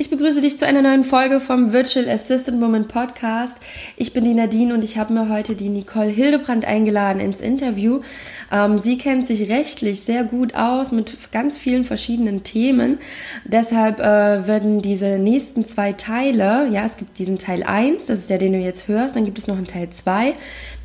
Ich begrüße dich zu einer neuen Folge vom Virtual Assistant Woman Podcast. Ich bin die Nadine und ich habe mir heute die Nicole Hildebrand eingeladen ins Interview. Ähm, sie kennt sich rechtlich sehr gut aus mit ganz vielen verschiedenen Themen. Deshalb äh, werden diese nächsten zwei Teile, ja, es gibt diesen Teil 1, das ist der, den du jetzt hörst, dann gibt es noch einen Teil 2.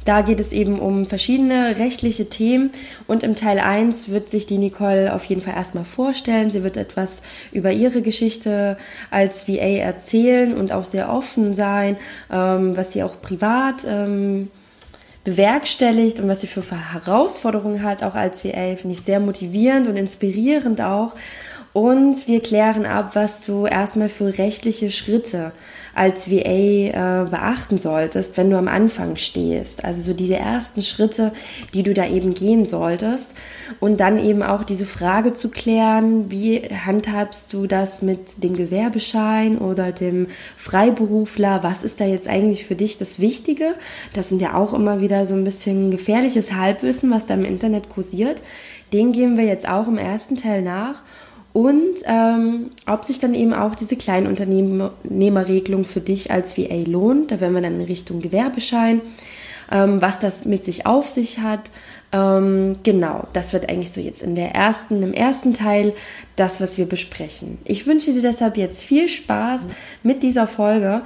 Da geht es eben um verschiedene rechtliche Themen und im Teil 1 wird sich die Nicole auf jeden Fall erstmal vorstellen. Sie wird etwas über ihre Geschichte als VA erzählen und auch sehr offen sein, ähm, was sie auch privat ähm, bewerkstelligt und was sie für Herausforderungen hat, auch als VA, finde ich sehr motivierend und inspirierend auch. Und wir klären ab, was du erstmal für rechtliche Schritte als VA äh, beachten solltest, wenn du am Anfang stehst. Also so diese ersten Schritte, die du da eben gehen solltest. Und dann eben auch diese Frage zu klären, wie handhabst du das mit dem Gewerbeschein oder dem Freiberufler? Was ist da jetzt eigentlich für dich das Wichtige? Das sind ja auch immer wieder so ein bisschen gefährliches Halbwissen, was da im Internet kursiert. Den gehen wir jetzt auch im ersten Teil nach und ähm, ob sich dann eben auch diese Kleinunternehmerregelung für dich als VA lohnt. Da werden wir dann in Richtung Gewerbeschein, ähm, was das mit sich auf sich hat. Ähm, genau, das wird eigentlich so jetzt in der ersten, im ersten Teil das, was wir besprechen. Ich wünsche dir deshalb jetzt viel Spaß mit dieser Folge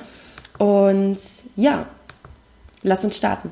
und ja, lass uns starten.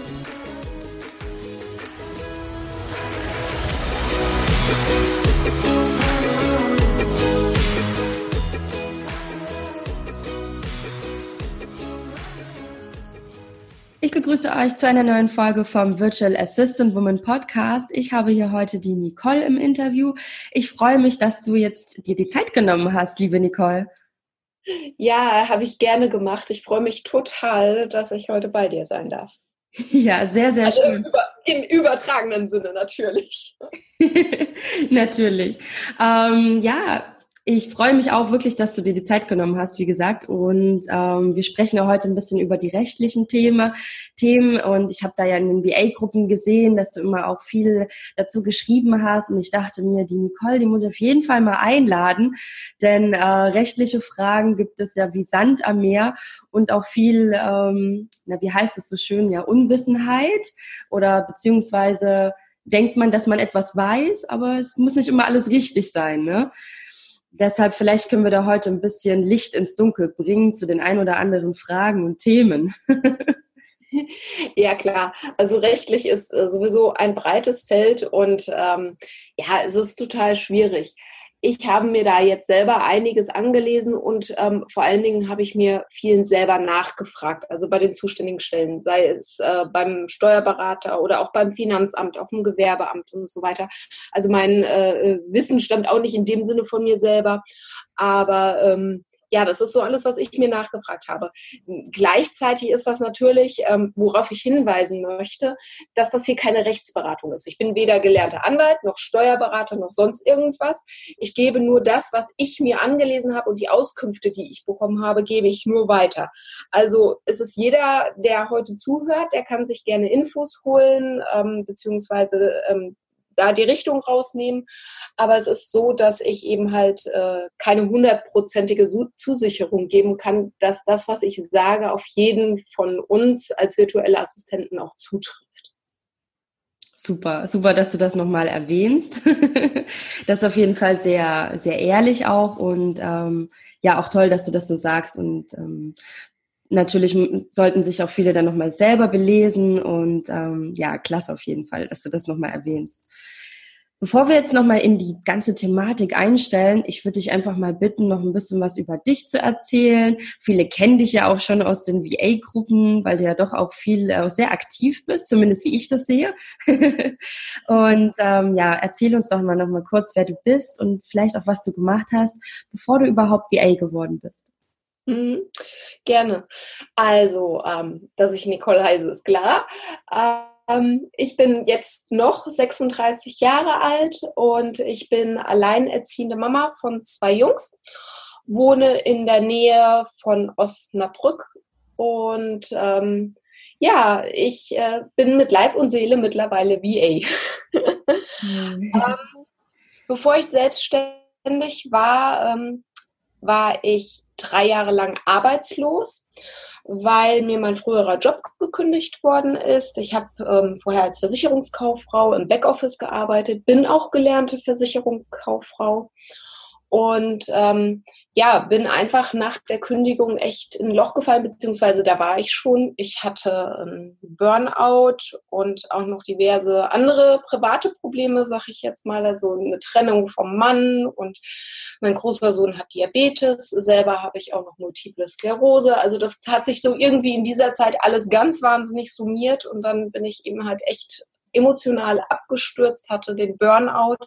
Begrüße euch zu einer neuen Folge vom Virtual Assistant Woman Podcast. Ich habe hier heute die Nicole im Interview. Ich freue mich, dass du jetzt dir die Zeit genommen hast, liebe Nicole. Ja, habe ich gerne gemacht. Ich freue mich total, dass ich heute bei dir sein darf. Ja, sehr, sehr also schön. Im, übertragenen Sinne natürlich. natürlich. Ähm, ja, ich freue mich auch wirklich, dass du dir die Zeit genommen hast, wie gesagt. Und ähm, wir sprechen ja heute ein bisschen über die rechtlichen Themen. Themen. Und ich habe da ja in den BA-Gruppen gesehen, dass du immer auch viel dazu geschrieben hast. Und ich dachte mir, die Nicole, die muss ich auf jeden Fall mal einladen. Denn äh, rechtliche Fragen gibt es ja wie Sand am Meer und auch viel, ähm, na, wie heißt es so schön, ja, Unwissenheit oder beziehungsweise denkt man, dass man etwas weiß, aber es muss nicht immer alles richtig sein. Ne? Deshalb vielleicht können wir da heute ein bisschen Licht ins Dunkel bringen zu den ein oder anderen Fragen und Themen. Ja, klar. Also rechtlich ist äh, sowieso ein breites Feld und ähm, ja, es ist total schwierig ich habe mir da jetzt selber einiges angelesen und ähm, vor allen Dingen habe ich mir vielen selber nachgefragt, also bei den zuständigen Stellen, sei es äh, beim Steuerberater oder auch beim Finanzamt, auf dem Gewerbeamt und so weiter. Also mein äh, Wissen stammt auch nicht in dem Sinne von mir selber, aber ähm, ja, das ist so alles, was ich mir nachgefragt habe. Gleichzeitig ist das natürlich, ähm, worauf ich hinweisen möchte, dass das hier keine Rechtsberatung ist. Ich bin weder gelernter Anwalt noch Steuerberater noch sonst irgendwas. Ich gebe nur das, was ich mir angelesen habe und die Auskünfte, die ich bekommen habe, gebe ich nur weiter. Also es ist jeder, der heute zuhört, der kann sich gerne Infos holen, ähm, beziehungsweise ähm, da die Richtung rausnehmen. Aber es ist so, dass ich eben halt äh, keine hundertprozentige Zusicherung geben kann, dass das, was ich sage, auf jeden von uns als virtuelle Assistenten auch zutrifft. Super, super, dass du das nochmal erwähnst. das ist auf jeden Fall sehr, sehr ehrlich auch und ähm, ja, auch toll, dass du das so sagst und ähm, natürlich sollten sich auch viele dann nochmal selber belesen und ähm, ja, klasse auf jeden Fall, dass du das nochmal erwähnst. Bevor wir jetzt nochmal in die ganze Thematik einstellen, ich würde dich einfach mal bitten, noch ein bisschen was über dich zu erzählen. Viele kennen dich ja auch schon aus den VA-Gruppen, weil du ja doch auch viel äh, sehr aktiv bist, zumindest wie ich das sehe. und ähm, ja, erzähl uns doch mal noch mal kurz, wer du bist und vielleicht auch, was du gemacht hast, bevor du überhaupt VA geworden bist. Mhm, gerne. Also, ähm, dass ich Nicole heiße, ist klar. Ähm, ich bin jetzt noch 36 Jahre alt und ich bin alleinerziehende Mama von zwei Jungs, wohne in der Nähe von Osnabrück und ähm, ja, ich äh, bin mit Leib und Seele mittlerweile VA. Mhm. ähm, bevor ich selbstständig war, ähm, war ich drei Jahre lang arbeitslos weil mir mein früherer Job gekündigt worden ist. Ich habe ähm, vorher als Versicherungskauffrau im Backoffice gearbeitet, bin auch gelernte Versicherungskauffrau und ähm, ja, bin einfach nach der Kündigung echt in ein Loch gefallen, beziehungsweise da war ich schon. Ich hatte einen Burnout und auch noch diverse andere private Probleme, sag ich jetzt mal. Also eine Trennung vom Mann und mein großer Sohn hat Diabetes. Selber habe ich auch noch multiple Sklerose. Also das hat sich so irgendwie in dieser Zeit alles ganz wahnsinnig summiert und dann bin ich eben halt echt emotional abgestürzt, hatte den Burnout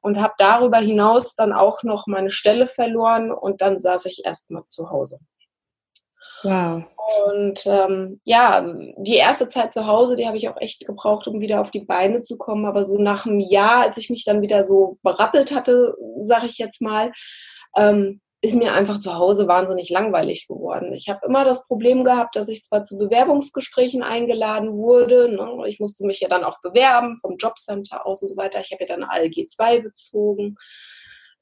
und habe darüber hinaus dann auch noch meine Stelle verloren und dann saß ich erstmal zu Hause. Wow. Und ähm, ja, die erste Zeit zu Hause, die habe ich auch echt gebraucht, um wieder auf die Beine zu kommen. Aber so nach einem Jahr, als ich mich dann wieder so berappelt hatte, sage ich jetzt mal, ähm, ist mir einfach zu Hause wahnsinnig langweilig geworden. Ich habe immer das Problem gehabt, dass ich zwar zu Bewerbungsgesprächen eingeladen wurde, ne, ich musste mich ja dann auch bewerben vom Jobcenter aus und so weiter. Ich habe ja dann ALG 2 bezogen.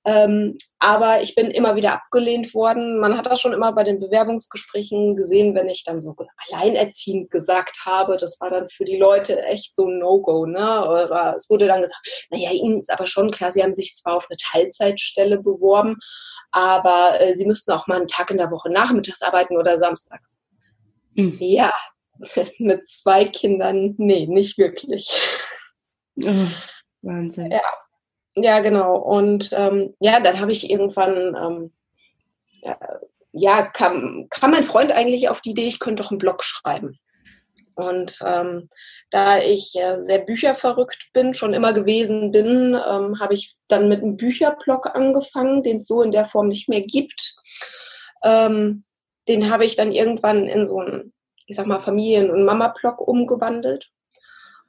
Ähm, aber ich bin immer wieder abgelehnt worden. Man hat das schon immer bei den Bewerbungsgesprächen gesehen, wenn ich dann so alleinerziehend gesagt habe. Das war dann für die Leute echt so ein No-Go. Ne? Oder es wurde dann gesagt, naja, Ihnen ist aber schon klar, Sie haben sich zwar auf eine Teilzeitstelle beworben, aber äh, Sie müssten auch mal einen Tag in der Woche nachmittags arbeiten oder samstags. Mhm. Ja, mit zwei Kindern, nee, nicht wirklich. Oh, Wahnsinn. Ja, ja, genau. Und ähm, ja, dann habe ich irgendwann, ähm, ja, kam, kam mein Freund eigentlich auf die Idee, ich könnte doch einen Blog schreiben. Und ähm, da ich äh, sehr bücherverrückt bin, schon immer gewesen bin, ähm, habe ich dann mit einem Bücherblog angefangen, den es so in der Form nicht mehr gibt. Ähm, den habe ich dann irgendwann in so einen, ich sag mal, Familien- und Mama-Blog umgewandelt.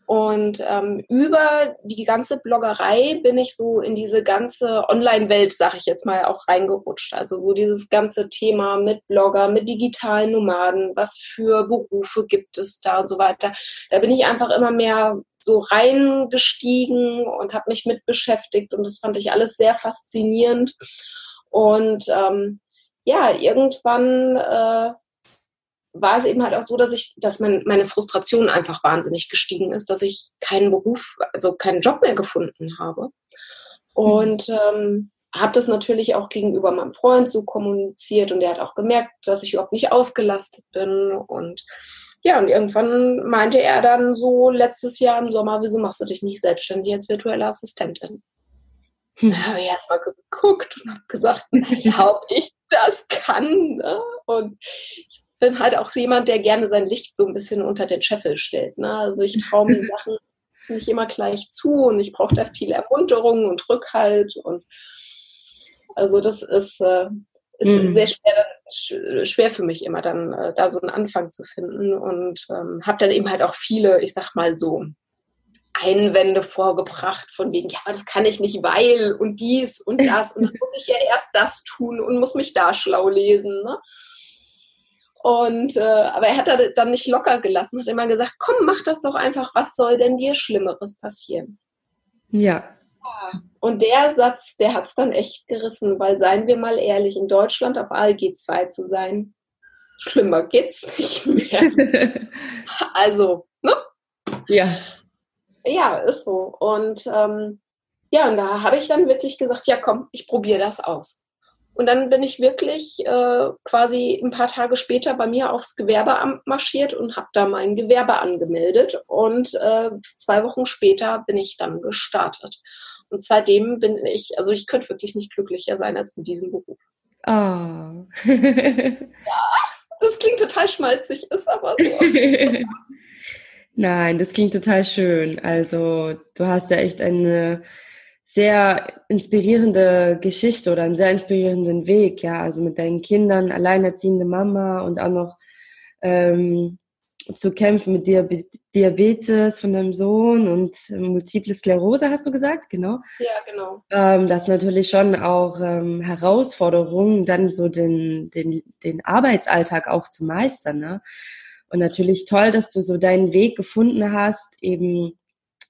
Und ähm, über die ganze Bloggerei bin ich so in diese ganze Online-Welt, sag ich jetzt mal, auch reingerutscht. Also so dieses ganze Thema mit Blogger, mit digitalen Nomaden, was für Berufe gibt es da und so weiter. Da bin ich einfach immer mehr so reingestiegen und habe mich mit beschäftigt und das fand ich alles sehr faszinierend. Und ähm, ja, irgendwann äh, war es eben halt auch so, dass ich, dass mein, meine Frustration einfach wahnsinnig gestiegen ist, dass ich keinen Beruf, also keinen Job mehr gefunden habe. Und ähm, habe das natürlich auch gegenüber meinem Freund so kommuniziert und der hat auch gemerkt, dass ich überhaupt nicht ausgelastet bin. Und ja, und irgendwann meinte er dann so letztes Jahr im Sommer, wieso machst du dich nicht selbstständig als virtuelle Assistentin? Hm. Da habe ich erstmal geguckt und habe gesagt, naja, ob ich das kann. Ne? Und ich bin halt auch jemand, der gerne sein Licht so ein bisschen unter den Scheffel stellt. Ne? Also ich traue mir Sachen nicht immer gleich zu und ich brauche da viel Ermunterung und Rückhalt und also das ist, äh, ist mhm. sehr schwer, schwer für mich immer dann äh, da so einen Anfang zu finden und ähm, habe dann eben halt auch viele, ich sag mal so, Einwände vorgebracht von wegen, ja, das kann ich nicht, weil und dies und das und dann muss ich ja erst das tun und muss mich da schlau lesen. Ne? Und äh, aber er hat dann nicht locker gelassen, hat immer gesagt, komm, mach das doch einfach, was soll denn dir Schlimmeres passieren? Ja. Und der Satz, der hat es dann echt gerissen, weil seien wir mal ehrlich, in Deutschland auf ALG 2 zu sein, schlimmer geht's nicht mehr. also, ne? Ja. Ja, ist so. Und ähm, ja, und da habe ich dann wirklich gesagt, ja komm, ich probiere das aus. Und dann bin ich wirklich äh, quasi ein paar Tage später bei mir aufs Gewerbeamt marschiert und habe da mein Gewerbe angemeldet. Und äh, zwei Wochen später bin ich dann gestartet. Und seitdem bin ich, also ich könnte wirklich nicht glücklicher sein als mit diesem Beruf. Oh. ja, das klingt total schmalzig, ist aber so. Nein, das klingt total schön. Also du hast ja echt eine sehr inspirierende Geschichte oder einen sehr inspirierenden Weg, ja. Also mit deinen Kindern, alleinerziehende Mama und auch noch ähm, zu kämpfen mit Diabetes von deinem Sohn und Multiple Sklerose, hast du gesagt, genau? Ja, genau. Ähm, das ist natürlich schon auch ähm, Herausforderung, dann so den, den, den Arbeitsalltag auch zu meistern. Ne? Und natürlich toll, dass du so deinen Weg gefunden hast, eben,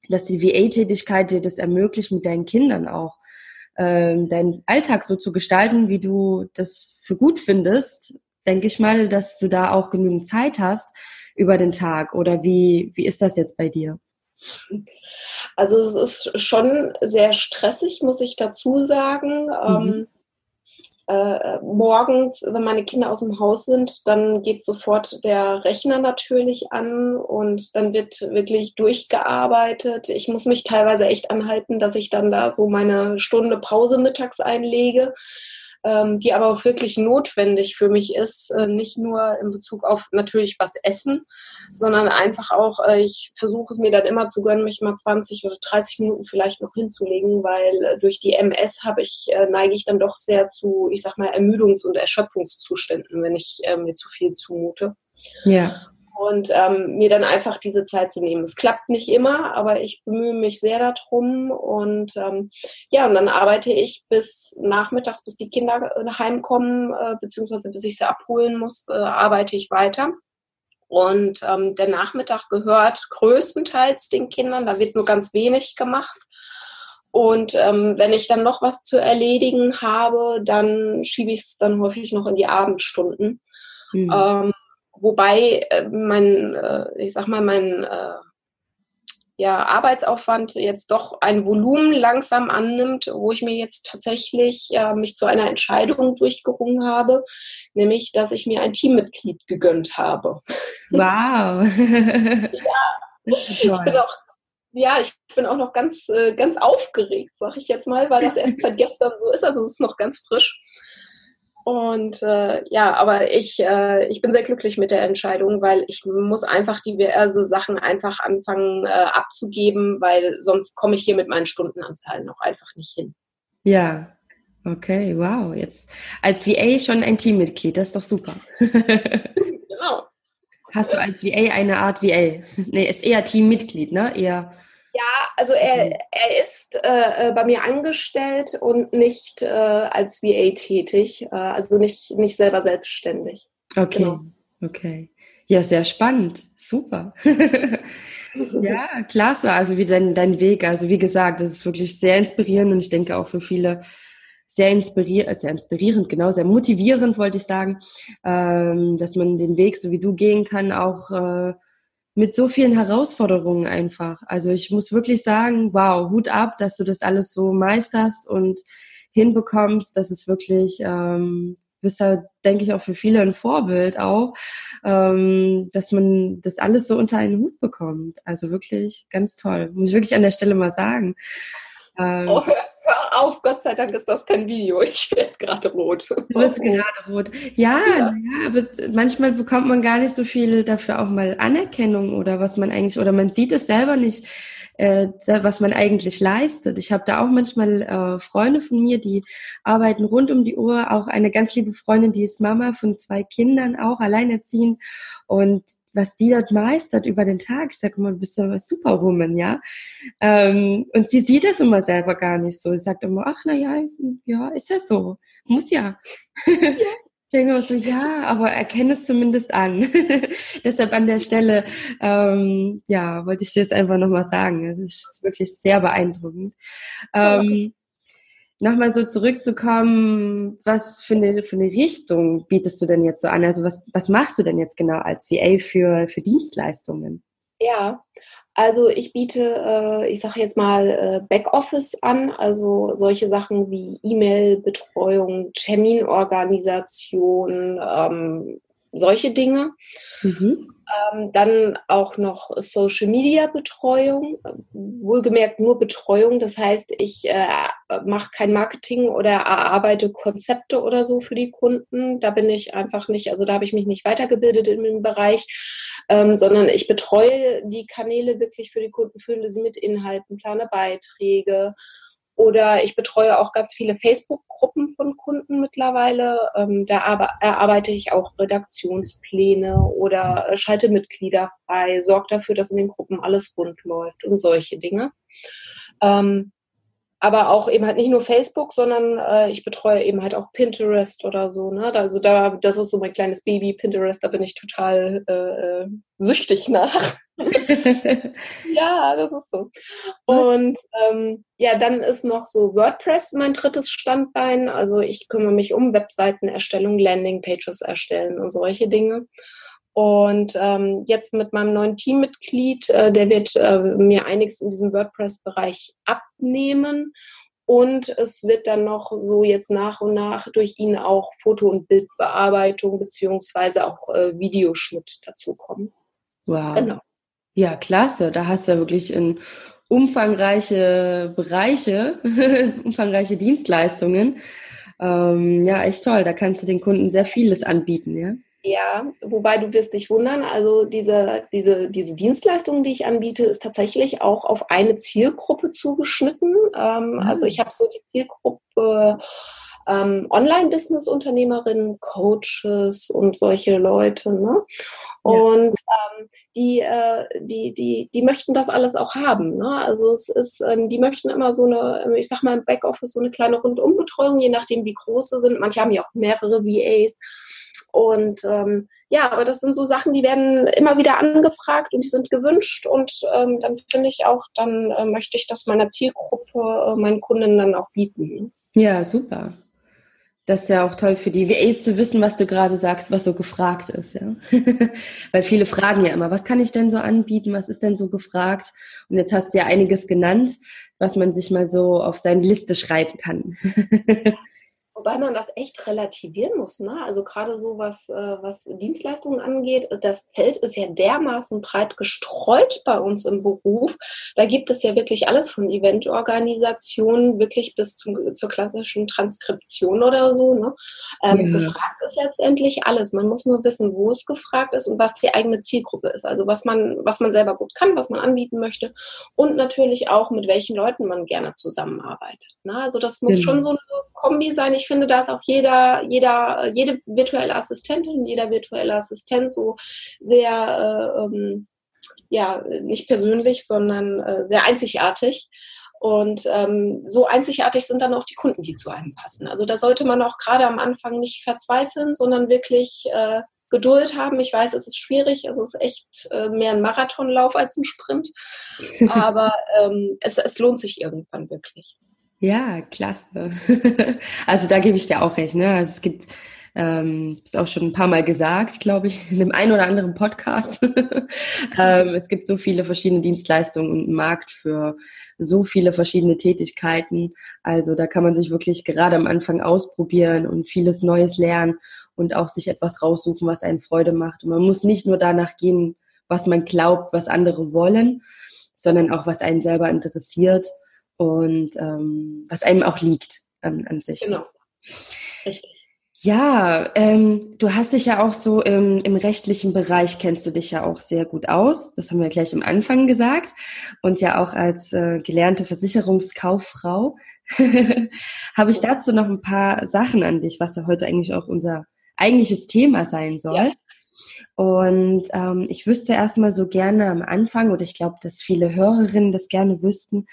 dass die VA-Tätigkeit dir das ermöglicht, mit deinen Kindern auch ähm, deinen Alltag so zu gestalten, wie du das für gut findest. Denke ich mal, dass du da auch genügend Zeit hast, über den Tag? Oder wie, wie ist das jetzt bei dir? Also es ist schon sehr stressig, muss ich dazu sagen. Mhm. Ähm, äh, morgens, wenn meine Kinder aus dem Haus sind, dann geht sofort der Rechner natürlich an und dann wird wirklich durchgearbeitet. Ich muss mich teilweise echt anhalten, dass ich dann da so meine Stunde Pause mittags einlege ähm, die aber auch wirklich notwendig für mich ist, äh, nicht nur in Bezug auf natürlich was essen, sondern einfach auch, äh, ich versuche es mir dann immer zu gönnen, mich mal 20 oder 30 Minuten vielleicht noch hinzulegen, weil äh, durch die MS habe ich, äh, neige ich dann doch sehr zu, ich sag mal, Ermüdungs- und Erschöpfungszuständen, wenn ich äh, mir zu viel zumute. Ja und ähm, mir dann einfach diese Zeit zu nehmen. Es klappt nicht immer, aber ich bemühe mich sehr darum und ähm, ja, und dann arbeite ich bis nachmittags, bis die Kinder heimkommen, äh, beziehungsweise bis ich sie abholen muss, äh, arbeite ich weiter. Und ähm, der Nachmittag gehört größtenteils den Kindern, da wird nur ganz wenig gemacht. Und ähm, wenn ich dann noch was zu erledigen habe, dann schiebe ich es dann häufig noch in die Abendstunden. Mhm. Ähm, wobei äh, mein, äh, ich sag mal, mein äh, ja, Arbeitsaufwand jetzt doch ein Volumen langsam annimmt, wo ich mir jetzt tatsächlich äh, mich zu einer Entscheidung durchgerungen habe, nämlich, dass ich mir ein Teammitglied gegönnt habe. Wow. ja, ich bin auch ja, ich bin auch noch ganz, äh, ganz aufgeregt, sag ich jetzt mal, weil das erst seit gestern so ist. Also es ist noch ganz frisch. Und äh, ja, aber ich, äh, ich bin sehr glücklich mit der Entscheidung, weil ich muss einfach diverse Sachen einfach anfangen äh, abzugeben, weil sonst komme ich hier mit meinen Stundenanzahlen noch einfach nicht hin. Ja, okay, wow. Jetzt als VA schon ein Teammitglied, das ist doch super. genau. Hast du als VA eine Art VA? Nee, ist eher Teammitglied, ne? Eher ja, also er, er ist äh, äh, bei mir angestellt und nicht äh, als VA tätig, äh, also nicht, nicht selber selbstständig. Okay, genau. okay. Ja, sehr spannend. Super. ja, klasse. Also wie dein, dein Weg. Also wie gesagt, das ist wirklich sehr inspirierend und ich denke auch für viele sehr inspirierend, sehr inspirierend, genau, sehr motivierend, wollte ich sagen, ähm, dass man den Weg, so wie du gehen kann, auch äh, mit so vielen Herausforderungen einfach. Also ich muss wirklich sagen, wow, Hut ab, dass du das alles so meisterst und hinbekommst. Das ist wirklich, ähm, bist da, denke ich, auch für viele ein Vorbild auch, ähm, dass man das alles so unter einen Hut bekommt. Also wirklich ganz toll. Muss ich wirklich an der Stelle mal sagen. Ähm, oh, hör auf, Gott sei Dank ist das kein Video. Ich werde gerade rot. Du bist gerade rot. Ja, ja. ja, aber manchmal bekommt man gar nicht so viel dafür auch mal Anerkennung oder was man eigentlich, oder man sieht es selber nicht, äh, was man eigentlich leistet. Ich habe da auch manchmal äh, Freunde von mir, die arbeiten rund um die Uhr. Auch eine ganz liebe Freundin, die ist Mama von zwei Kindern, auch alleinerziehend. Und was die dort meistert über den Tag. Ich sage immer, du bist ja Superwoman, ja. Ähm, und sie sieht das immer selber gar nicht so. Sie sagt immer, ach, na ja, ja, ist ja so. Muss ja. ich denke immer so, ja, aber erkenne es zumindest an. Deshalb an der Stelle, ähm, ja, wollte ich dir das einfach nochmal sagen. Es ist wirklich sehr beeindruckend. Ähm, nochmal so zurückzukommen, was für eine, für eine Richtung bietest du denn jetzt so an? Also was, was machst du denn jetzt genau als VA für, für Dienstleistungen? Ja, also ich biete, äh, ich sage jetzt mal, äh, Backoffice an, also solche Sachen wie E-Mail-Betreuung, Terminorganisation, ähm, solche Dinge. Mhm. Ähm, dann auch noch Social Media Betreuung, wohlgemerkt nur Betreuung. Das heißt, ich äh, mache kein Marketing oder erarbeite Konzepte oder so für die Kunden. Da bin ich einfach nicht, also da habe ich mich nicht weitergebildet in dem Bereich, ähm, sondern ich betreue die Kanäle wirklich für die Kunden, fülle sie mit Inhalten, plane Beiträge oder ich betreue auch ganz viele Facebook-Gruppen von Kunden mittlerweile. Ähm, da erarbeite ich auch Redaktionspläne oder äh, schalte Mitglieder frei, sorge dafür, dass in den Gruppen alles rund läuft und solche Dinge. Ähm, aber auch eben halt nicht nur Facebook, sondern äh, ich betreue eben halt auch Pinterest oder so. Ne? Also da, das ist so mein kleines Baby, Pinterest, da bin ich total äh, äh süchtig nach. ja, das ist so. Und ähm, ja, dann ist noch so WordPress mein drittes Standbein. Also ich kümmere mich um Webseitenerstellung, Landingpages erstellen und solche Dinge. Und ähm, jetzt mit meinem neuen Teammitglied, äh, der wird äh, mir einiges in diesem WordPress-Bereich abnehmen. Und es wird dann noch so jetzt nach und nach durch ihn auch Foto- und Bildbearbeitung beziehungsweise auch äh, Videoschnitt dazukommen. Wow. Genau. Ja, klasse. Da hast du ja wirklich in umfangreiche Bereiche, umfangreiche Dienstleistungen. Ähm, ja, echt toll. Da kannst du den Kunden sehr vieles anbieten, ja? Ja, wobei du wirst dich wundern, also diese, diese, diese Dienstleistung, die ich anbiete, ist tatsächlich auch auf eine Zielgruppe zugeschnitten. Ähm, mhm. Also ich habe so die Zielgruppe ähm, Online-Business-Unternehmerinnen, Coaches und solche Leute. Ne? Und ja. ähm, die, äh, die, die, die möchten das alles auch haben. Ne? Also es ist, ähm, die möchten immer so eine, ich sag mal im Backoffice so eine kleine Rundumbetreuung, je nachdem wie groß sie sind. Manche haben ja auch mehrere VAs. Und ähm, ja, aber das sind so Sachen, die werden immer wieder angefragt und die sind gewünscht. Und ähm, dann finde ich auch, dann äh, möchte ich das meiner Zielgruppe, äh, meinen Kunden dann auch bieten. Ja, super. Das ist ja auch toll für die VAs zu wissen, was du gerade sagst, was so gefragt ist, ja. Weil viele fragen ja immer, was kann ich denn so anbieten, was ist denn so gefragt? Und jetzt hast du ja einiges genannt, was man sich mal so auf seine Liste schreiben kann. Wobei man das echt relativieren muss. Ne? Also gerade so, was, äh, was Dienstleistungen angeht, das Feld ist ja dermaßen breit gestreut bei uns im Beruf. Da gibt es ja wirklich alles von Eventorganisationen wirklich bis zum, zur klassischen Transkription oder so. Ne? Ähm, ja. Gefragt ist letztendlich alles. Man muss nur wissen, wo es gefragt ist und was die eigene Zielgruppe ist. Also was man, was man selber gut kann, was man anbieten möchte und natürlich auch mit welchen Leuten man gerne zusammenarbeitet. Ne? Also das muss genau. schon so eine Kombi sein. Ich finde, da ist auch jeder, jeder, jede virtuelle Assistentin, jeder virtuelle Assistent so sehr, äh, ähm, ja, nicht persönlich, sondern äh, sehr einzigartig. Und ähm, so einzigartig sind dann auch die Kunden, die zu einem passen. Also da sollte man auch gerade am Anfang nicht verzweifeln, sondern wirklich äh, Geduld haben. Ich weiß, es ist schwierig, es ist echt äh, mehr ein Marathonlauf als ein Sprint, aber ähm, es, es lohnt sich irgendwann wirklich. Ja, klasse. Also da gebe ich dir auch recht. Ne? Also es gibt, ähm, das bist auch schon ein paar Mal gesagt, glaube ich, in dem einen oder anderen Podcast. ähm, es gibt so viele verschiedene Dienstleistungen und einen Markt für so viele verschiedene Tätigkeiten. Also da kann man sich wirklich gerade am Anfang ausprobieren und vieles Neues lernen und auch sich etwas raussuchen, was einen Freude macht. Und man muss nicht nur danach gehen, was man glaubt, was andere wollen, sondern auch, was einen selber interessiert und ähm, was einem auch liegt an, an sich. Genau. Richtig. Ja, ähm, du hast dich ja auch so im, im rechtlichen Bereich, kennst du dich ja auch sehr gut aus. Das haben wir gleich am Anfang gesagt. Und ja auch als äh, gelernte Versicherungskauffrau habe ich dazu noch ein paar Sachen an dich, was ja heute eigentlich auch unser eigentliches Thema sein soll. Ja. Und ähm, ich wüsste erstmal so gerne am Anfang, oder ich glaube, dass viele Hörerinnen das gerne wüssten,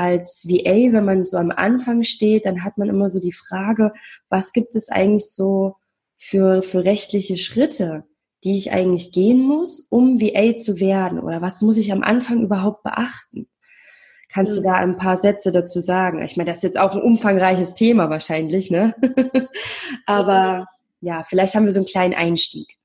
als VA, wenn man so am Anfang steht, dann hat man immer so die Frage, was gibt es eigentlich so für, für rechtliche Schritte, die ich eigentlich gehen muss, um VA zu werden? Oder was muss ich am Anfang überhaupt beachten? Kannst du da ein paar Sätze dazu sagen? Ich meine, das ist jetzt auch ein umfangreiches Thema wahrscheinlich, ne? Aber ja, vielleicht haben wir so einen kleinen Einstieg.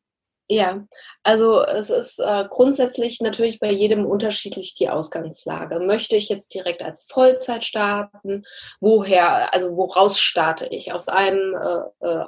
Ja, also es ist äh, grundsätzlich natürlich bei jedem unterschiedlich die Ausgangslage. Möchte ich jetzt direkt als Vollzeit starten? Woher, also woraus starte ich? Aus einem äh, äh,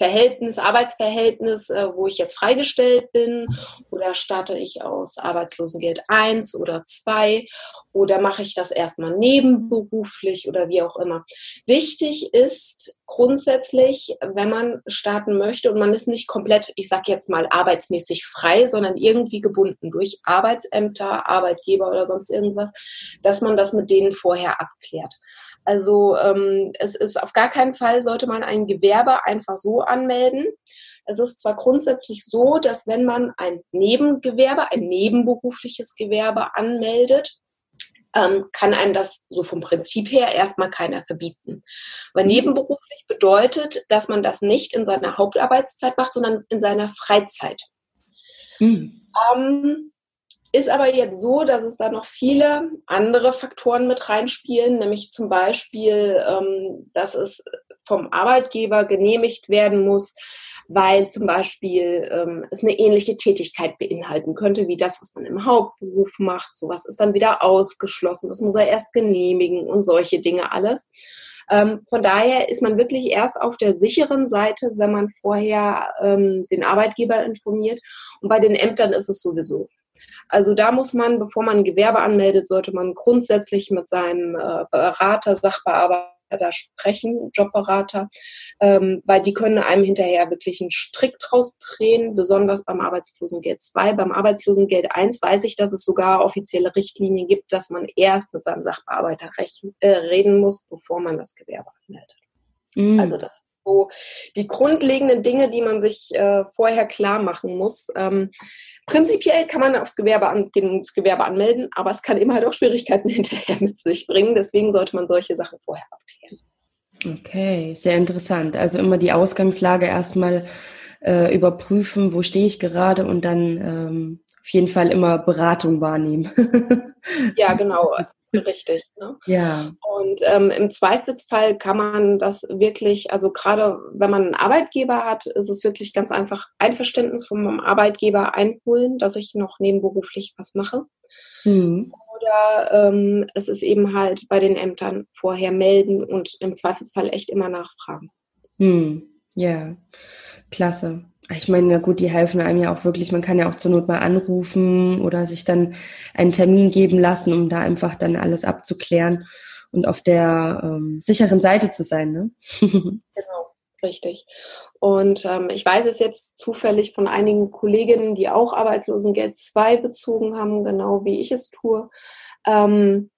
Verhältnis, Arbeitsverhältnis, äh, wo ich jetzt freigestellt bin oder starte ich aus Arbeitslosengeld 1 oder 2 oder mache ich das erstmal nebenberuflich oder wie auch immer. Wichtig ist grundsätzlich, wenn man starten möchte und man ist nicht komplett, ich sage jetzt mal arbeitsmäßig frei, sondern irgendwie gebunden durch Arbeitsämter, Arbeitgeber oder sonst irgendwas, dass man das mit denen vorher abklärt. Also ähm, es ist auf gar keinen Fall sollte man ein Gewerbe einfach so anmelden. Es ist zwar grundsätzlich so, dass wenn man ein Nebengewerbe, ein nebenberufliches Gewerbe anmeldet, ähm, kann einem das so vom Prinzip her erstmal keiner verbieten. Weil mhm. nebenberuflich bedeutet, dass man das nicht in seiner Hauptarbeitszeit macht, sondern in seiner Freizeit. Mhm. Ähm, ist aber jetzt so, dass es da noch viele andere Faktoren mit reinspielen, nämlich zum Beispiel, ähm, dass es vom Arbeitgeber genehmigt werden muss, weil zum Beispiel ähm, es eine ähnliche Tätigkeit beinhalten könnte wie das, was man im Hauptberuf macht. Sowas ist dann wieder ausgeschlossen. Das muss er erst genehmigen und solche Dinge alles. Ähm, von daher ist man wirklich erst auf der sicheren Seite, wenn man vorher ähm, den Arbeitgeber informiert. Und bei den Ämtern ist es sowieso. Also da muss man, bevor man ein Gewerbe anmeldet, sollte man grundsätzlich mit seinem äh, Berater, Sachbearbeiter da sprechen, Jobberater, ähm, weil die können einem hinterher wirklich einen Strick draus drehen, besonders beim Arbeitslosengeld 2. Beim Arbeitslosengeld 1 weiß ich, dass es sogar offizielle Richtlinien gibt, dass man erst mit seinem Sachbearbeiter rechnen, äh, reden muss, bevor man das Gewerbe anmeldet. Mhm. Also das so die grundlegenden Dinge, die man sich äh, vorher klar machen muss. Ähm, prinzipiell kann man aufs Gewerbe, an, ins Gewerbe anmelden, aber es kann immer halt auch Schwierigkeiten hinterher mit sich bringen. Deswegen sollte man solche Sachen vorher abklären. Okay, sehr interessant. Also immer die Ausgangslage erstmal äh, überprüfen, wo stehe ich gerade und dann ähm, auf jeden Fall immer Beratung wahrnehmen. ja, genau. Richtig. Ne? Ja. Und ähm, im Zweifelsfall kann man das wirklich, also gerade wenn man einen Arbeitgeber hat, ist es wirklich ganz einfach Einverständnis vom Arbeitgeber einholen, dass ich noch nebenberuflich was mache. Mhm. Oder ähm, es ist eben halt bei den Ämtern vorher melden und im Zweifelsfall echt immer nachfragen. Mhm. Ja, klasse. Ich meine, ja gut, die helfen einem ja auch wirklich. Man kann ja auch zur Not mal anrufen oder sich dann einen Termin geben lassen, um da einfach dann alles abzuklären und auf der ähm, sicheren Seite zu sein. Ne? genau, richtig. Und ähm, ich weiß es jetzt zufällig von einigen Kolleginnen, die auch Arbeitslosengeld 2 bezogen haben, genau wie ich es tue, ähm,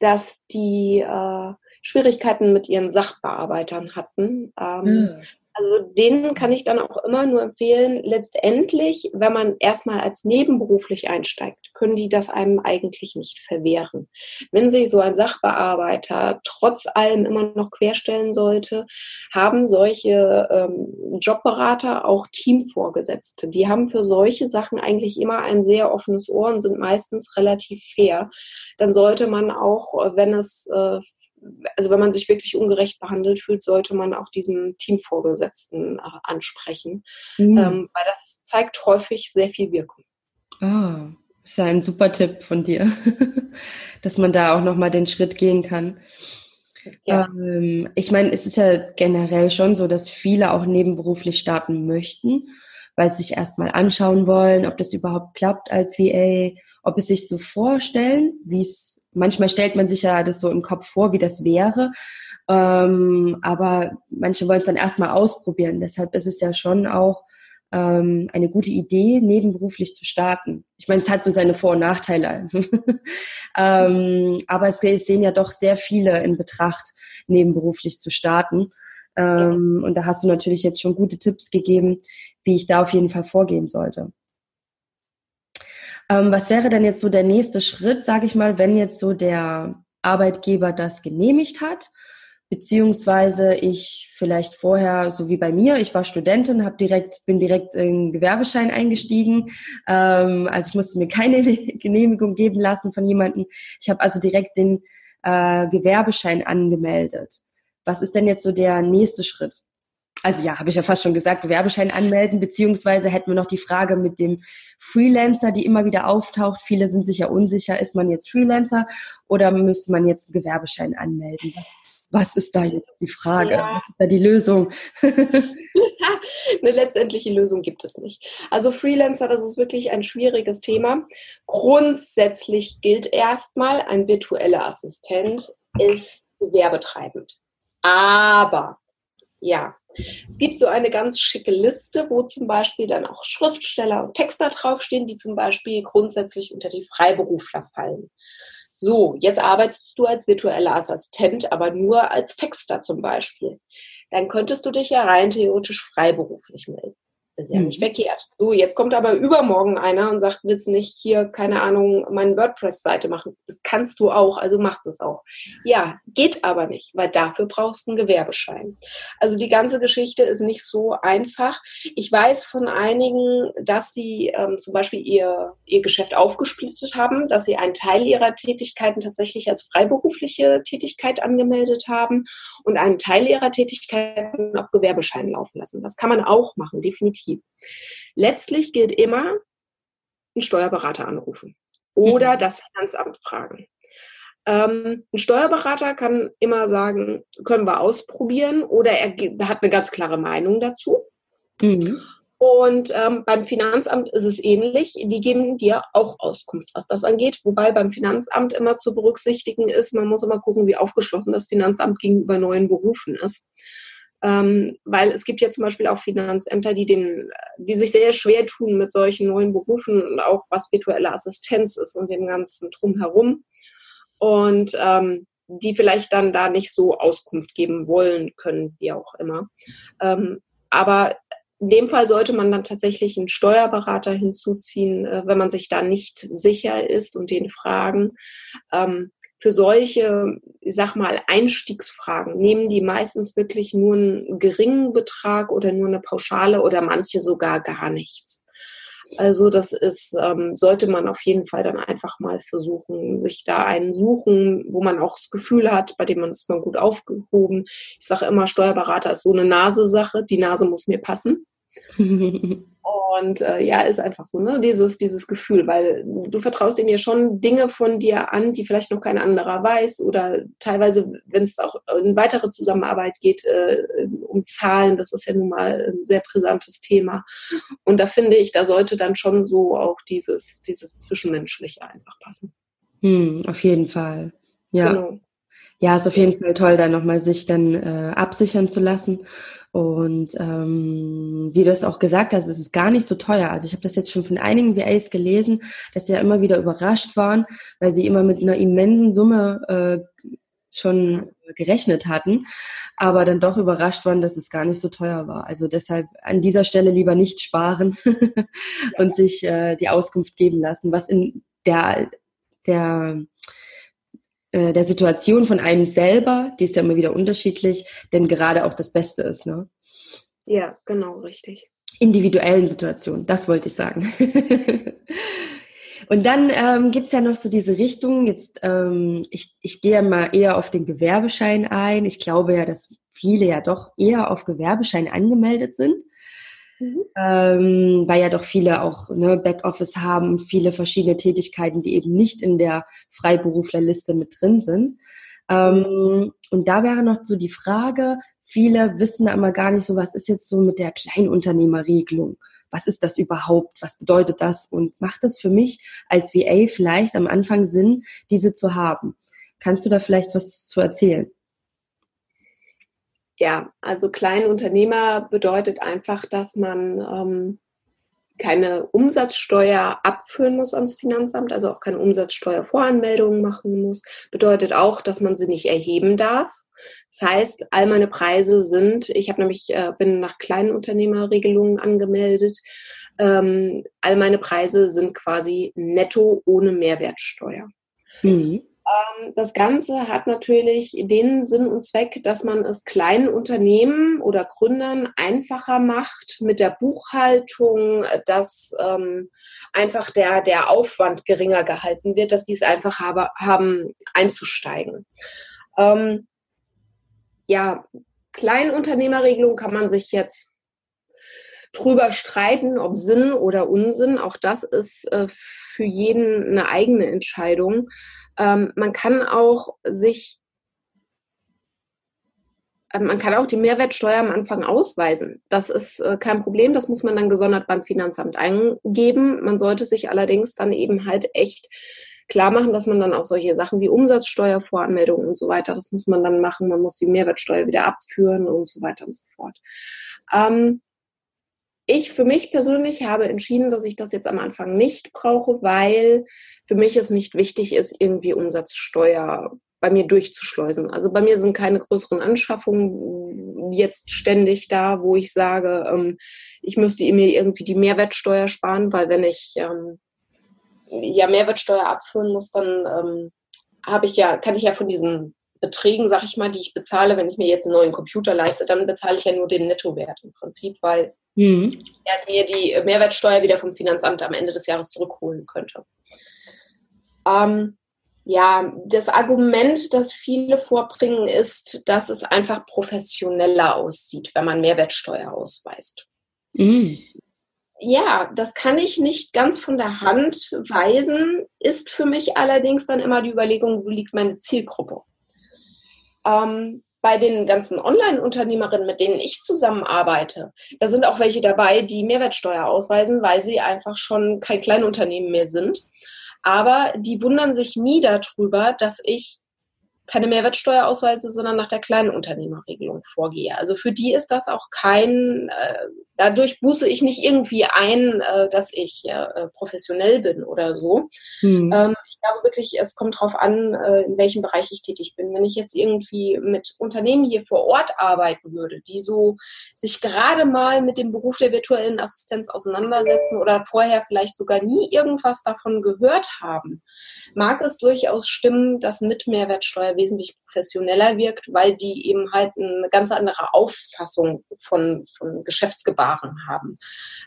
dass die äh, Schwierigkeiten mit ihren Sachbearbeitern hatten. Ähm, mhm. Also denen kann ich dann auch immer nur empfehlen, letztendlich, wenn man erstmal als nebenberuflich einsteigt, können die das einem eigentlich nicht verwehren. Wenn sich so ein Sachbearbeiter trotz allem immer noch querstellen sollte, haben solche ähm, Jobberater auch Teamvorgesetzte. Die haben für solche Sachen eigentlich immer ein sehr offenes Ohr und sind meistens relativ fair. Dann sollte man auch, wenn es äh, also wenn man sich wirklich ungerecht behandelt fühlt, sollte man auch diesen Teamvorgesetzten äh, ansprechen, mhm. ähm, weil das zeigt häufig sehr viel Wirkung. Ah, ist ja ein super Tipp von dir, dass man da auch nochmal den Schritt gehen kann. Ja. Ähm, ich meine, es ist ja generell schon so, dass viele auch nebenberuflich starten möchten, weil sie sich erstmal anschauen wollen, ob das überhaupt klappt als VA, ob es sich so vorstellen, wie es manchmal stellt man sich ja das so im Kopf vor, wie das wäre. Ähm, aber manche wollen es dann erstmal ausprobieren. Deshalb ist es ja schon auch ähm, eine gute Idee, nebenberuflich zu starten. Ich meine, es hat so seine Vor- und Nachteile. ähm, aber es sehen ja doch sehr viele in Betracht, nebenberuflich zu starten. Ähm, und da hast du natürlich jetzt schon gute Tipps gegeben, wie ich da auf jeden Fall vorgehen sollte. Ähm, was wäre denn jetzt so der nächste Schritt, sage ich mal, wenn jetzt so der Arbeitgeber das genehmigt hat? Beziehungsweise ich vielleicht vorher, so wie bei mir, ich war Studentin, hab direkt, bin direkt in Gewerbeschein eingestiegen. Ähm, also ich musste mir keine Genehmigung geben lassen von jemandem. Ich habe also direkt den äh, Gewerbeschein angemeldet. Was ist denn jetzt so der nächste Schritt? Also ja, habe ich ja fast schon gesagt, Gewerbeschein anmelden, beziehungsweise hätten wir noch die Frage mit dem Freelancer, die immer wieder auftaucht. Viele sind sich ja unsicher, ist man jetzt Freelancer oder müsste man jetzt einen Gewerbeschein anmelden? Was, was ist da jetzt die Frage? Ja. Was ist da die Lösung? Eine letztendliche Lösung gibt es nicht. Also Freelancer, das ist wirklich ein schwieriges Thema. Grundsätzlich gilt erstmal, ein virtueller Assistent ist gewerbetreibend. Aber ja, es gibt so eine ganz schicke Liste, wo zum Beispiel dann auch Schriftsteller und Texter draufstehen, die zum Beispiel grundsätzlich unter die Freiberufler fallen. So, jetzt arbeitest du als virtueller Assistent, aber nur als Texter zum Beispiel. Dann könntest du dich ja rein theoretisch freiberuflich melden. Ist ja mhm. nicht verkehrt. So, jetzt kommt aber übermorgen einer und sagt, willst du nicht hier, keine Ahnung, meine WordPress-Seite machen? Das kannst du auch, also machst es auch. Ja, geht aber nicht, weil dafür brauchst du einen Gewerbeschein. Also die ganze Geschichte ist nicht so einfach. Ich weiß von einigen, dass sie ähm, zum Beispiel ihr, ihr Geschäft aufgesplittet haben, dass sie einen Teil ihrer Tätigkeiten tatsächlich als freiberufliche Tätigkeit angemeldet haben und einen Teil ihrer Tätigkeiten auf Gewerbeschein laufen lassen. Das kann man auch machen, definitiv definitiv. Letztlich gilt immer, einen Steuerberater anrufen oder mhm. das Finanzamt fragen. Ähm, ein Steuerberater kann immer sagen, können wir ausprobieren oder er hat eine ganz klare Meinung dazu. Mhm. Und ähm, beim Finanzamt ist es ähnlich. Die geben dir auch Auskunft, was das angeht. Wobei beim Finanzamt immer zu berücksichtigen ist, man muss immer gucken, wie aufgeschlossen das Finanzamt gegenüber neuen Berufen ist. Ähm, weil es gibt ja zum Beispiel auch Finanzämter, die, den, die sich sehr schwer tun mit solchen neuen Berufen und auch was virtuelle Assistenz ist und dem ganzen drumherum. Und ähm, die vielleicht dann da nicht so Auskunft geben wollen können, wie auch immer. Ähm, aber in dem Fall sollte man dann tatsächlich einen Steuerberater hinzuziehen, äh, wenn man sich da nicht sicher ist und den fragen. Ähm, für solche, ich sag mal, Einstiegsfragen nehmen die meistens wirklich nur einen geringen Betrag oder nur eine Pauschale oder manche sogar gar nichts. Also das ist, ähm, sollte man auf jeden Fall dann einfach mal versuchen, sich da einen suchen, wo man auch das Gefühl hat, bei dem man ist man gut aufgehoben. Ich sage immer, Steuerberater ist so eine Nasesache, die Nase muss mir passen. Und äh, ja, ist einfach so, ne? Dieses, dieses Gefühl, weil du vertraust ihm ja schon Dinge von dir an, die vielleicht noch kein anderer weiß. Oder teilweise, wenn es auch in weitere Zusammenarbeit geht, äh, um Zahlen, das ist ja nun mal ein sehr brisantes Thema. Und da finde ich, da sollte dann schon so auch dieses, dieses Zwischenmenschliche einfach passen. Hm, auf jeden Fall. Ja. Genau. Ja, ist auf jeden Fall toll, da nochmal sich dann äh, absichern zu lassen und ähm, wie du es auch gesagt hast, es ist gar nicht so teuer. Also ich habe das jetzt schon von einigen VAs gelesen, dass sie ja immer wieder überrascht waren, weil sie immer mit einer immensen Summe äh, schon gerechnet hatten, aber dann doch überrascht waren, dass es gar nicht so teuer war. Also deshalb an dieser Stelle lieber nicht sparen und sich äh, die Auskunft geben lassen, was in der, der äh, der Situation von einem selber, die ist ja immer wieder unterschiedlich, denn gerade auch das Beste ist. Ne? Ja, genau, richtig. Individuellen Situationen, das wollte ich sagen. Und dann ähm, gibt es ja noch so diese Richtung, jetzt, ähm, ich, ich gehe mal eher auf den Gewerbeschein ein. Ich glaube ja, dass viele ja doch eher auf Gewerbeschein angemeldet sind. Mhm. Ähm, weil ja doch viele auch ne, Backoffice haben viele verschiedene Tätigkeiten, die eben nicht in der Freiberuflerliste mit drin sind. Ähm, und da wäre noch so die Frage, viele wissen da immer gar nicht so, was ist jetzt so mit der Kleinunternehmerregelung? Was ist das überhaupt? Was bedeutet das? Und macht es für mich als VA vielleicht am Anfang Sinn, diese zu haben? Kannst du da vielleicht was zu erzählen? Ja, also Kleinunternehmer bedeutet einfach, dass man ähm, keine Umsatzsteuer abführen muss ans Finanzamt, also auch keine Umsatzsteuervoranmeldungen machen muss. Bedeutet auch, dass man sie nicht erheben darf. Das heißt, all meine Preise sind, ich habe nämlich, äh, bin nach Kleinunternehmerregelungen angemeldet, ähm, all meine Preise sind quasi netto ohne Mehrwertsteuer. Mhm. Ähm, das Ganze hat natürlich den Sinn und Zweck, dass man es kleinen Unternehmen oder Gründern einfacher macht mit der Buchhaltung, dass ähm, einfach der, der Aufwand geringer gehalten wird, dass die es einfach habe, haben einzusteigen. Ähm, ja, Kleinunternehmerregelung kann man sich jetzt drüber streiten, ob Sinn oder Unsinn. Auch das ist äh, für jeden eine eigene Entscheidung. Ähm, man kann auch sich äh, man kann auch die Mehrwertsteuer am Anfang ausweisen. Das ist äh, kein Problem. Das muss man dann gesondert beim Finanzamt eingeben. Man sollte sich allerdings dann eben halt echt klar machen, dass man dann auch solche Sachen wie Umsatzsteuervoranmeldungen und so weiter, das muss man dann machen. Man muss die Mehrwertsteuer wieder abführen und so weiter und so fort. Ähm, ich für mich persönlich habe entschieden, dass ich das jetzt am Anfang nicht brauche, weil für mich es nicht wichtig ist, irgendwie Umsatzsteuer bei mir durchzuschleusen. Also bei mir sind keine größeren Anschaffungen jetzt ständig da, wo ich sage, ähm, ich müsste mir irgendwie die Mehrwertsteuer sparen, weil wenn ich ähm, ja Mehrwertsteuer abführen muss, dann ähm, habe ich ja, kann ich ja von diesen Beträgen, sag ich mal, die ich bezahle, wenn ich mir jetzt einen neuen Computer leiste, dann bezahle ich ja nur den Nettowert im Prinzip, weil mhm. er mir die Mehrwertsteuer wieder vom Finanzamt am Ende des Jahres zurückholen könnte. Ähm, ja, das Argument, das viele vorbringen, ist, dass es einfach professioneller aussieht, wenn man Mehrwertsteuer ausweist. Mhm. Ja, das kann ich nicht ganz von der Hand weisen, ist für mich allerdings dann immer die Überlegung, wo liegt meine Zielgruppe? Ähm, bei den ganzen Online-Unternehmerinnen, mit denen ich zusammenarbeite, da sind auch welche dabei, die Mehrwertsteuer ausweisen, weil sie einfach schon kein Kleinunternehmen mehr sind. Aber die wundern sich nie darüber, dass ich keine Mehrwertsteuer ausweise, sondern nach der Kleinunternehmerregelung vorgehe. Also für die ist das auch kein, äh, dadurch buße ich nicht irgendwie ein, äh, dass ich äh, professionell bin oder so. Hm. Ähm, ich glaube wirklich, es kommt darauf an, äh, in welchem Bereich ich tätig bin. Wenn ich jetzt irgendwie mit Unternehmen hier vor Ort arbeiten würde, die so sich gerade mal mit dem Beruf der virtuellen Assistenz auseinandersetzen oder vorher vielleicht sogar nie irgendwas davon gehört haben, mag es durchaus stimmen, dass mit Mehrwertsteuer wesentlich professioneller wirkt, weil die eben halt eine ganz andere Auffassung von, von Geschäftsgebaren haben,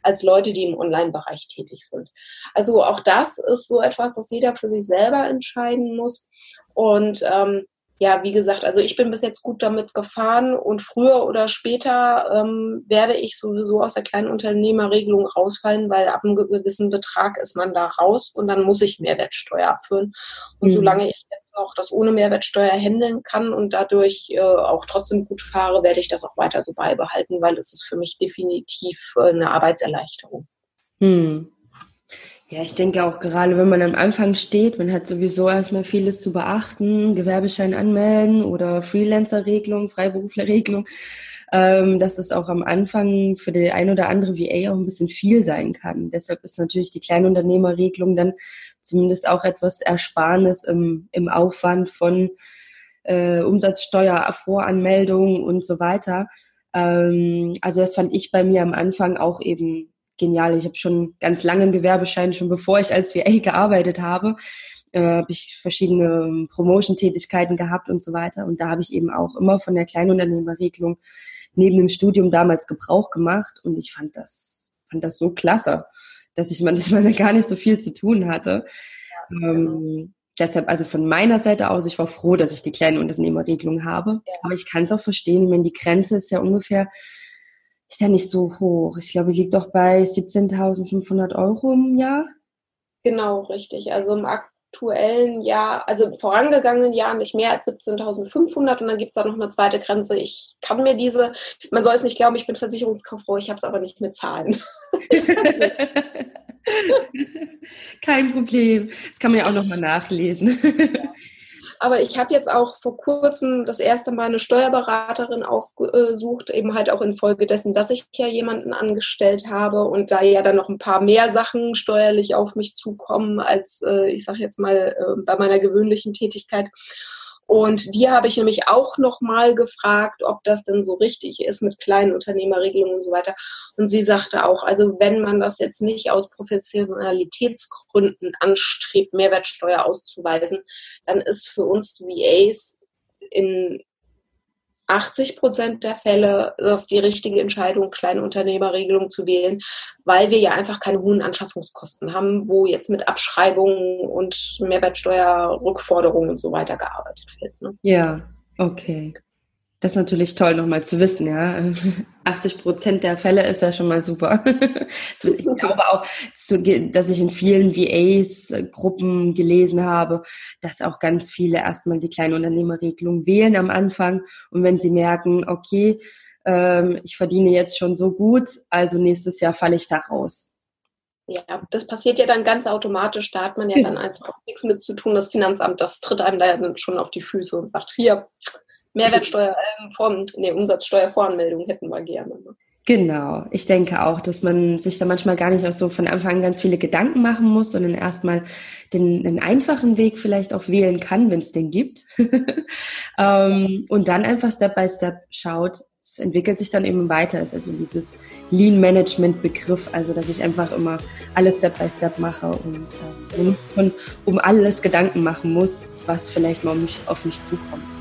als Leute, die im Online-Bereich tätig sind. Also auch das ist so etwas, das jeder für sich selber entscheiden muss. Und ähm, ja, wie gesagt, also ich bin bis jetzt gut damit gefahren und früher oder später ähm, werde ich sowieso aus der kleinen Unternehmerregelung rausfallen, weil ab einem gewissen Betrag ist man da raus und dann muss ich Mehrwertsteuer abführen. Und mhm. solange ich noch das ohne Mehrwertsteuer handeln kann und dadurch äh, auch trotzdem gut fahre, werde ich das auch weiter so beibehalten, weil es ist für mich definitiv äh, eine Arbeitserleichterung. Mhm. Ja, ich denke auch gerade, wenn man am Anfang steht, man hat sowieso erstmal vieles zu beachten, Gewerbeschein anmelden oder Freelancer-Regelung, Freiberufler-Regelung, ähm, dass das auch am Anfang für die ein oder andere VA auch ein bisschen viel sein kann. Deshalb ist natürlich die Kleinunternehmerregelung dann zumindest auch etwas Ersparnis im, im Aufwand von äh, Umsatzsteuer, Voranmeldung und so weiter. Ähm, also das fand ich bei mir am Anfang auch eben genial. Ich habe schon ganz lange einen Gewerbeschein, schon bevor ich als VA gearbeitet habe, äh, habe ich verschiedene ähm, Promotion-Tätigkeiten gehabt und so weiter. Und da habe ich eben auch immer von der Kleinunternehmerregelung neben dem Studium damals Gebrauch gemacht. Und ich fand das, fand das so klasse, dass ich man, dass man da gar nicht so viel zu tun hatte. Ja, ähm, deshalb, also von meiner Seite aus, ich war froh, dass ich die Kleinunternehmerregelung habe. Ja. Aber ich kann es auch verstehen. Meine, die Grenze ist ja ungefähr ist ja nicht so hoch. Ich glaube, liegt doch bei 17.500 Euro im Jahr. Genau, richtig. Also im aktuellen Jahr, also im vorangegangenen Jahr nicht mehr als 17.500 und dann gibt es da noch eine zweite Grenze. Ich kann mir diese, man soll es nicht glauben, ich bin Versicherungskauffrau, ich habe es aber nicht mit Zahlen. Kein Problem. Das kann man ja auch nochmal nachlesen. Ja. Aber ich habe jetzt auch vor kurzem das erste Mal eine Steuerberaterin aufgesucht, eben halt auch infolge dessen, dass ich ja jemanden angestellt habe und da ja dann noch ein paar mehr Sachen steuerlich auf mich zukommen als, äh, ich sage jetzt mal, äh, bei meiner gewöhnlichen Tätigkeit. Und die habe ich nämlich auch nochmal gefragt, ob das denn so richtig ist mit kleinen Unternehmerregelungen und so weiter. Und sie sagte auch, also wenn man das jetzt nicht aus Professionalitätsgründen anstrebt, Mehrwertsteuer auszuweisen, dann ist für uns VAs in 80 Prozent der Fälle das die richtige Entscheidung, Kleinunternehmerregelung zu wählen, weil wir ja einfach keine hohen Anschaffungskosten haben, wo jetzt mit Abschreibungen und Mehrwertsteuerrückforderungen und so weiter gearbeitet wird. Ne? Ja, okay. Das ist natürlich toll, nochmal zu wissen, ja. 80 Prozent der Fälle ist ja schon mal super. ich glaube auch, dass ich in vielen VAs-Gruppen gelesen habe, dass auch ganz viele erstmal die Kleinunternehmerregelung wählen am Anfang. Und wenn sie merken, okay, ähm, ich verdiene jetzt schon so gut, also nächstes Jahr falle ich da raus. Ja, das passiert ja dann ganz automatisch. Da hat man ja dann einfach auch nichts mit zu tun. Das Finanzamt, das tritt einem da dann schon auf die Füße und sagt, hier, Mehrwertsteuer, äh, nee, Umsatzsteuervoranmeldung hätten wir gerne. Ne? Genau, ich denke auch, dass man sich da manchmal gar nicht auch so von Anfang an ganz viele Gedanken machen muss, sondern erstmal den, den einfachen Weg vielleicht auch wählen kann, wenn es den gibt. ähm, und dann einfach Step by Step schaut, es entwickelt sich dann eben weiter. Es ist also dieses Lean Management Begriff, also dass ich einfach immer alles Step by Step mache und äh, um alles Gedanken machen muss, was vielleicht mal auf mich zukommt.